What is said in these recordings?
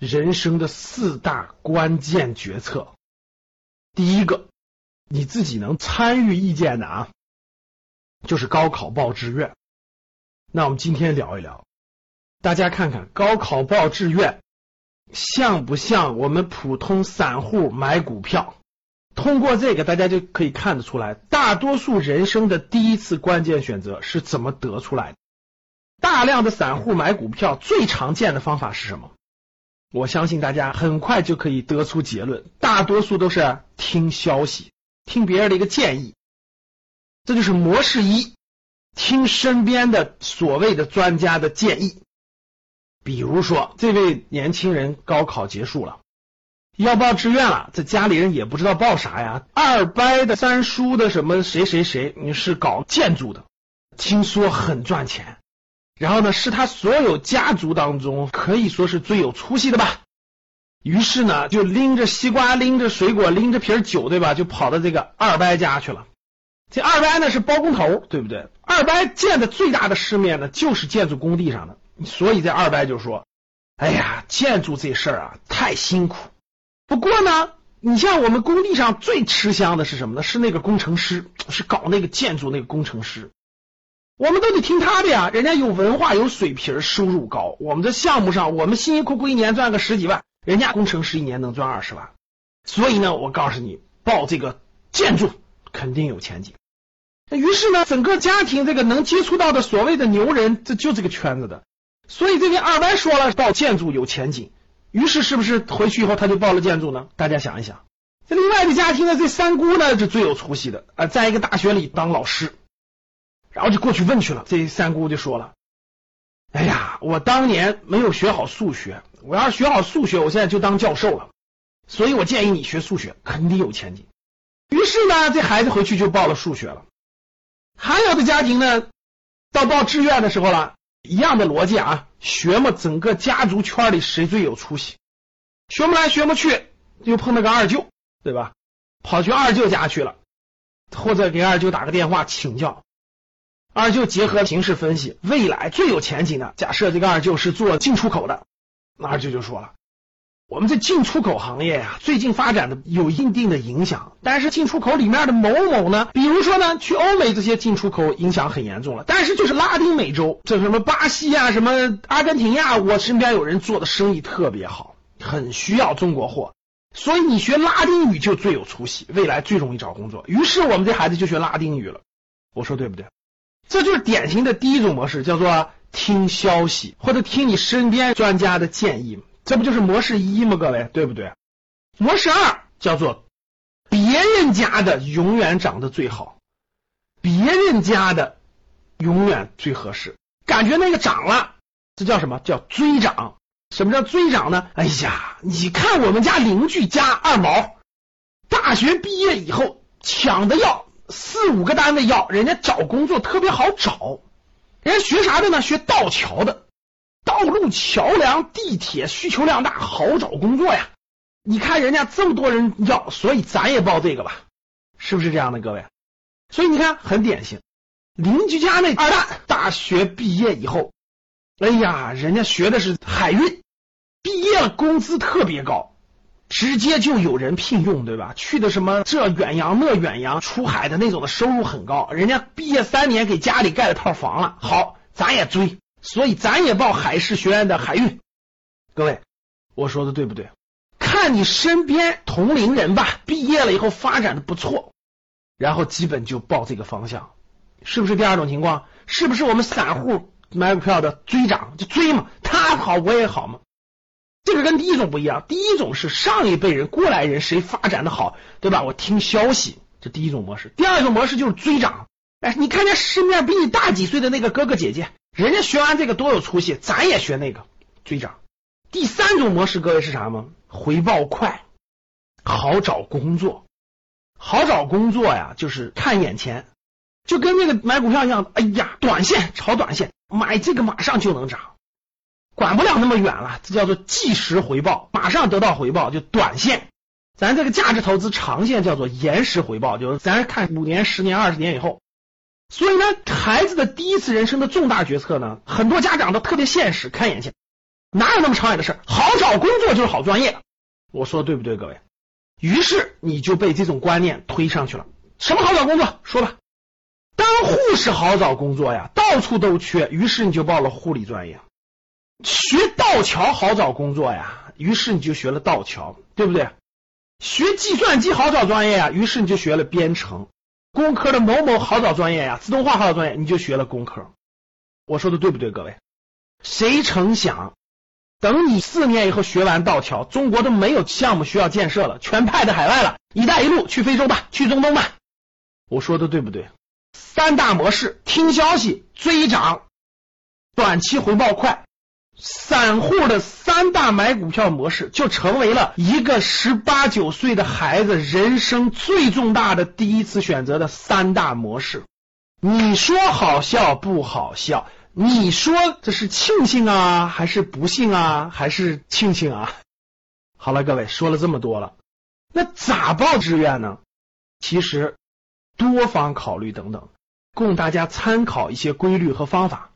人生的四大关键决策，第一个你自己能参与意见的啊，就是高考报志愿。那我们今天聊一聊，大家看看高考报志愿像不像我们普通散户买股票？通过这个，大家就可以看得出来，大多数人生的第一次关键选择是怎么得出来的。大量的散户买股票最常见的方法是什么？我相信大家很快就可以得出结论，大多数都是听消息，听别人的一个建议，这就是模式一，听身边的所谓的专家的建议。比如说，这位年轻人高考结束了，要报志愿了，这家里人也不知道报啥呀。二伯的三叔的什么谁谁谁，你是搞建筑的，听说很赚钱。然后呢，是他所有家族当中可以说是最有出息的吧。于是呢，就拎着西瓜，拎着水果，拎着瓶酒，对吧？就跑到这个二伯家去了。这二伯呢是包工头，对不对？二伯见的最大的世面呢，就是建筑工地上的。所以这二伯就说：“哎呀，建筑这事儿啊，太辛苦。不过呢，你像我们工地上最吃香的是什么呢？是那个工程师，是搞那个建筑那个工程师。”我们都得听他的呀，人家有文化有水平，收入高。我们这项目上，我们辛辛苦苦一年赚个十几万，人家工程师一年能赚二十万。所以呢，我告诉你，报这个建筑肯定有前景。于是呢，整个家庭这个能接触到的所谓的牛人，这就这个圈子的。所以这边二伯说了，报建筑有前景。于是是不是回去以后他就报了建筑呢？大家想一想，这另外的家庭呢，这三姑呢是最有出息的啊，在一个大学里当老师。然后就过去问去了，这三姑就说了：“哎呀，我当年没有学好数学，我要是学好数学，我现在就当教授了。所以我建议你学数学，肯定有前景。”于是呢，这孩子回去就报了数学了。还有的家庭呢，到报志愿的时候了，一样的逻辑啊，学嘛，整个家族圈里谁最有出息？学不来学不去，又碰到个二舅，对吧？跑去二舅家去了，或者给二舅打个电话请教。二舅结合形势分析，未来最有前景的，假设这个二舅是做进出口的，那二舅就说了，我们这进出口行业呀，最近发展的有一定的影响，但是进出口里面的某某呢，比如说呢，去欧美这些进出口影响很严重了，但是就是拉丁美洲，这什么巴西啊，什么阿根廷呀，我身边有人做的生意特别好，很需要中国货，所以你学拉丁语就最有出息，未来最容易找工作。于是我们这孩子就学拉丁语了，我说对不对？这就是典型的第一种模式，叫做听消息或者听你身边专家的建议，这不就是模式一吗？各位，对不对？模式二叫做别人家的永远长得最好，别人家的永远最合适，感觉那个涨了，这叫什么叫追涨？什么叫追涨呢？哎呀，你看我们家邻居家二毛，大学毕业以后抢的要。四五个单位要，人家找工作特别好找，人家学啥的呢？学道桥的，道路桥梁、地铁需求量大，好找工作呀。你看人家这么多人要，所以咱也报这个吧，是不是这样的，各位？所以你看很典型，邻居家那二蛋大学毕业以后，哎呀，人家学的是海运，毕业了工资特别高。直接就有人聘用，对吧？去的什么这远洋那远洋，出海的那种的收入很高。人家毕业三年给家里盖了套房了。好，咱也追，所以咱也报海事学院的海运。各位，我说的对不对？看你身边同龄人吧，毕业了以后发展的不错，然后基本就报这个方向，是不是第二种情况？是不是我们散户买股票的追涨就追嘛？他好我也好嘛？这个跟第一种不一样，第一种是上一辈人过来人谁发展的好，对吧？我听消息，这第一种模式。第二种模式就是追涨，哎，你看见身边比你大几岁的那个哥哥姐姐，人家学完这个多有出息，咱也学那个追涨。第三种模式，各位是啥吗？回报快，好找工作。好找工作呀，就是看眼前，就跟那个买股票一样。哎呀，短线炒短线，买这个马上就能涨，管不了那么远了。这叫做即时回报，马上得到回报就短线。咱这个价值投资长线叫做延时回报，就是咱看五年、十年、二十年以后。所以呢，孩子的第一次人生的重大决策呢，很多家长都特别现实，看眼前，哪有那么长远的事？好找工作就是好专业。我说的对不对，各位？于是你就被这种观念推上去了。什么好找工作？说吧。当护士好找工作呀，到处都缺。于是你就报了护理专业。学道桥好找工作呀，于是你就学了道桥，对不对？学计算机好找专业呀，于是你就学了编程。工科的某某好找专业呀，自动化好找专业，你就学了工科。我说的对不对，各位？谁成想？等你四年以后学完道桥，中国都没有项目需要建设了，全派到海外了。一带一路去非洲吧，去中东吧。我说的对不对？三大模式：听消息、追涨、短期回报快。散户的三大买股票模式，就成为了一个十八九岁的孩子人生最重大的第一次选择的三大模式。你说好笑不好笑？你说这是庆幸啊，还是不幸啊，还是庆幸啊？好了，各位说了这么多了，那咋报志愿呢？其实多方考虑等等，供大家参考一些规律和方法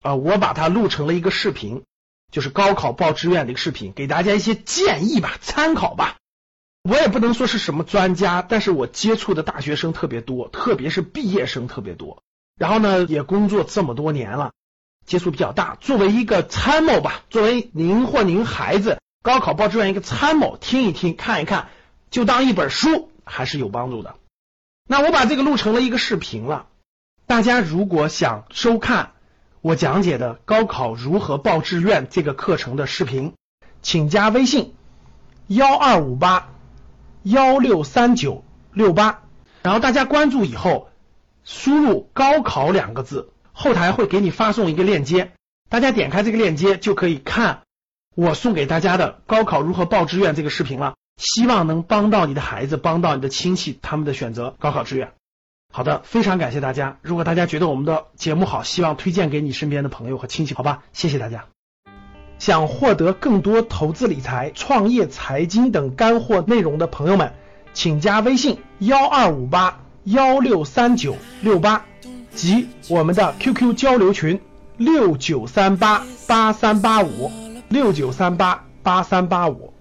啊。我把它录成了一个视频，就是高考报志愿的一个视频，给大家一些建议吧，参考吧。我也不能说是什么专家，但是我接触的大学生特别多，特别是毕业生特别多。然后呢，也工作这么多年了。接触比较大，作为一个参谋吧，作为您或您孩子高考报志愿一个参谋，听一听，看一看，就当一本书，还是有帮助的。那我把这个录成了一个视频了，大家如果想收看我讲解的高考如何报志愿这个课程的视频，请加微信幺二五八幺六三九六八，然后大家关注以后，输入高考两个字。后台会给你发送一个链接，大家点开这个链接就可以看我送给大家的高考如何报志愿这个视频了。希望能帮到你的孩子，帮到你的亲戚他们的选择高考志愿。好的，非常感谢大家。如果大家觉得我们的节目好，希望推荐给你身边的朋友和亲戚，好吧？谢谢大家。想获得更多投资理财、创业、财经等干货内容的朋友们，请加微信幺二五八幺六三九六八。及我们的 QQ 交流群六九三八八三八五六九三八八三八五。